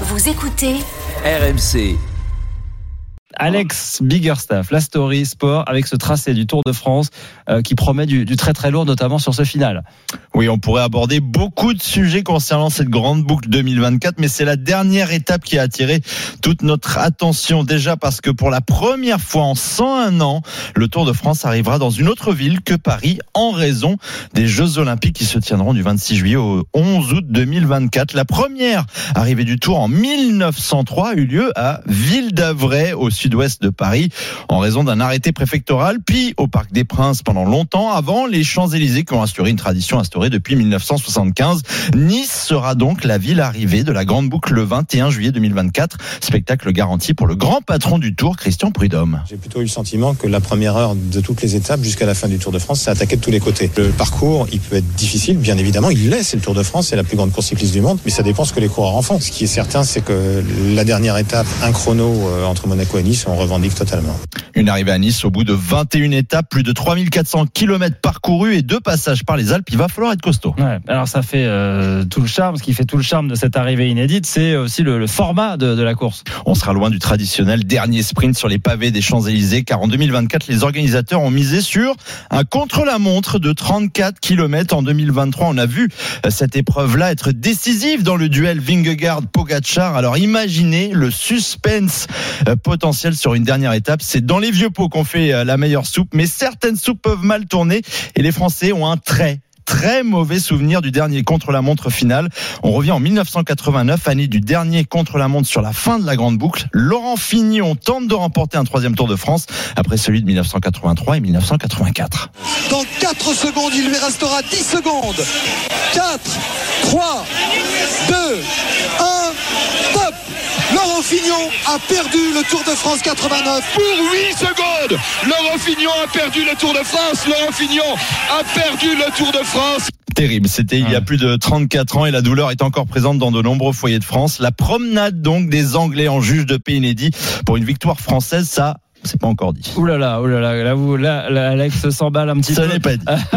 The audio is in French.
Vous écoutez RMC. Alex Biggerstaff, la story sport avec ce tracé du Tour de France euh, qui promet du, du, très très lourd, notamment sur ce final. Oui, on pourrait aborder beaucoup de sujets concernant cette grande boucle 2024, mais c'est la dernière étape qui a attiré toute notre attention déjà parce que pour la première fois en 101 ans, le Tour de France arrivera dans une autre ville que Paris en raison des Jeux Olympiques qui se tiendront du 26 juillet au 11 août 2024. La première arrivée du Tour en 1903 a eu lieu à Ville d'Avray au sud-ouest de Paris en raison d'un arrêté préfectoral, puis au Parc des Princes pendant longtemps avant les Champs-Élysées qui ont assuré une tradition instaurée depuis 1975. Nice sera donc la ville arrivée de la Grande Boucle le 21 juillet 2024. Spectacle garanti pour le grand patron du Tour, Christian Prudhomme. J'ai plutôt eu le sentiment que la première heure de toutes les étapes jusqu'à la fin du Tour de France, c'est attaqué de tous les côtés. Le parcours, il peut être difficile, bien évidemment. Il l'est, c'est le Tour de France, c'est la plus grande course cycliste du monde, mais ça dépend ce que les coureurs en font. Ce qui est certain, c'est que la dernière étape, un chrono euh, entre Monaco et Nice, on revendique totalement. Une arrivée à Nice au bout de 21 étapes, plus de 3400 km parcourus et deux passages par les Alpes. Il va falloir être costaud. Ouais, alors ça fait euh, tout le charme. Ce qui fait tout le charme de cette arrivée inédite, c'est aussi le, le format de, de, la course. On sera loin du traditionnel dernier sprint sur les pavés des Champs-Élysées, car en 2024, les organisateurs ont misé sur un contre-la-montre de 34 km en 2023. On a vu euh, cette épreuve-là être décisive dans le duel Vingegaard-Pogacar. Alors imaginez le suspense euh, potentiel sur une dernière étape. C'est dans les vieux pots qu'on fait euh, la meilleure soupe, mais certaines soupes peuvent mal tourner et les Français ont un très très mauvais souvenir du dernier contre-la-montre final. On revient en 1989, année du dernier contre-la-montre sur la fin de la grande boucle. Laurent Fignon tente de remporter un troisième Tour de France après celui de 1983 et 1984. Dans 4 secondes, il lui restera 10 secondes. 4, 3, Fignon a perdu le Tour de France 89 pour 8 secondes. Laurent Fignon a perdu le Tour de France. Laurent Fignon a perdu le Tour de France. Terrible. C'était il y a plus de 34 ans et la douleur est encore présente dans de nombreux foyers de France. La promenade donc des Anglais en juge de paix inédit pour une victoire française, ça c'est pas encore dit. Ouh là là, ouh là là, là, vous, là, là Alex s'emballe un petit ça peu. Ça n'est pas dit.